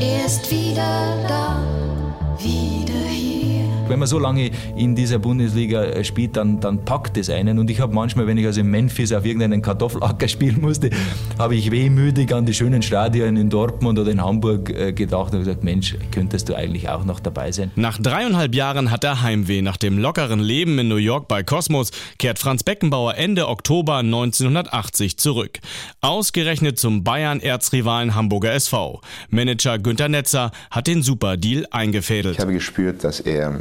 er ist wieder da, wieder hier. Wenn man so lange in dieser Bundesliga äh, spielt, dann, dann packt es einen. Und ich habe manchmal, wenn ich also in Memphis auf irgendeinen Kartoffelacker spielen musste, habe ich wehmütig an die schönen Stadien in Dortmund oder in Hamburg äh, gedacht und gesagt, Mensch, könntest du eigentlich auch noch dabei sein. Nach dreieinhalb Jahren hat er Heimweh. Nach dem lockeren Leben in New York bei Cosmos kehrt Franz Beckenbauer Ende Oktober 1980 zurück. Ausgerechnet zum Bayern-Erzrivalen Hamburger SV. Manager Günter Netzer hat den Superdeal eingefädelt. Ich habe gespürt, dass er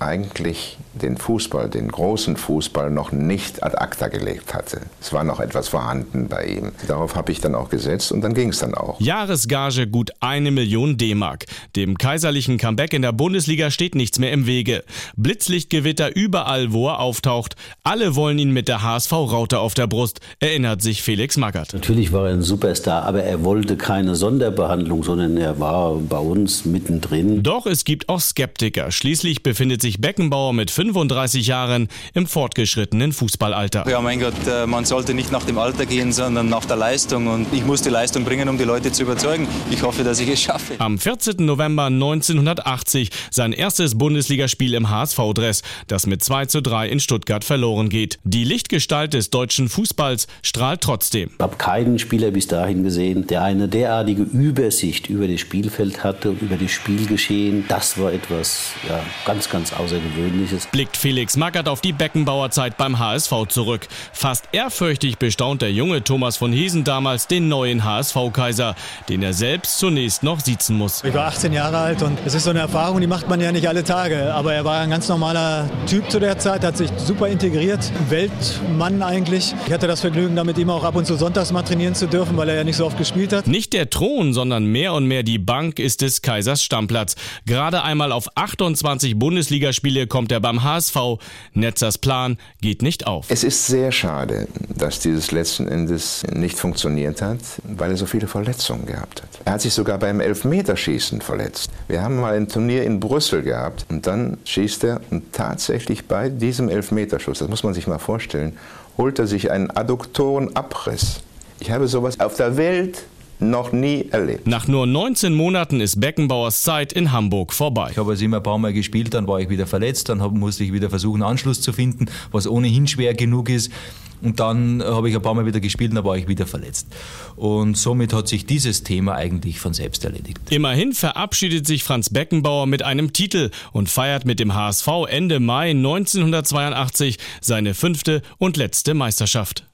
eigentlich den Fußball, den großen Fußball noch nicht ad acta gelegt hatte. Es war noch etwas vorhanden bei ihm. Darauf habe ich dann auch gesetzt und dann ging es dann auch. Jahresgage gut eine Million D-Mark. Dem kaiserlichen Comeback in der Bundesliga steht nichts mehr im Wege. Blitzlichtgewitter überall, wo er auftaucht. Alle wollen ihn mit der HSV-Raute auf der Brust, erinnert sich Felix Magath. Natürlich war er ein Superstar, aber er wollte keine Sonderbehandlung, sondern er war bei uns mittendrin. Doch es gibt auch Skeptiker. Schließlich befindet sich Beckenbauer mit 35 Jahren im fortgeschrittenen Fußballalter. Ja, mein Gott, äh, man sollte nicht nach dem Alter gehen, sondern nach der Leistung. Und ich muss die Leistung bringen, um die Leute zu überzeugen. Ich hoffe, dass ich es schaffe. Am 14. November 1980 sein erstes Bundesligaspiel im HSV-Dress, das mit 2 zu 3 in Stuttgart verloren geht. Die Lichtgestalt des deutschen Fußballs strahlt trotzdem. Ich habe keinen Spieler bis dahin gesehen, der eine derartige Übersicht über das Spielfeld hatte und über das Spielgeschehen. Das war etwas ja, ganz, ganz Außergewöhnliches. Blickt Felix Magath auf die Beckenbauerzeit beim HSV zurück. Fast ehrfürchtig bestaunt der junge Thomas von Hiesen damals den neuen HSV-Kaiser, den er selbst zunächst noch sitzen muss. Ich war 18 Jahre alt und es ist so eine Erfahrung, die macht man ja nicht alle Tage. Aber er war ein ganz normaler Typ zu der Zeit, hat sich super integriert, Weltmann eigentlich. Ich hatte das Vergnügen, damit ihm auch ab und zu sonntags mal trainieren zu dürfen, weil er ja nicht so oft gespielt hat. Nicht der Thron, sondern mehr und mehr die Bank ist des Kaisers Stammplatz. Gerade einmal auf 28 Bundesligaspiele kommt er beim HSV. Netzers Plan geht nicht auf. Es ist sehr schade, dass dieses letzten Endes nicht funktioniert hat, weil er so viele Verletzungen gehabt hat. Er hat sich sogar beim Elfmeterschießen verletzt. Wir haben mal ein Turnier in Brüssel gehabt und dann schießt er und tatsächlich bei diesem Elfmeterschuss, das muss man sich mal vorstellen, holt er sich einen Adduktorenabriss. Ich habe sowas auf der Welt noch nie erlebt. Nach nur 19 Monaten ist Beckenbauers Zeit in Hamburg vorbei. Ich habe also immer ein paar Mal gespielt, dann war ich wieder verletzt, dann musste ich wieder versuchen, Anschluss zu finden, was ohnehin schwer genug ist. Und dann habe ich ein paar Mal wieder gespielt und dann war ich wieder verletzt. Und somit hat sich dieses Thema eigentlich von selbst erledigt. Immerhin verabschiedet sich Franz Beckenbauer mit einem Titel und feiert mit dem HSV Ende Mai 1982 seine fünfte und letzte Meisterschaft.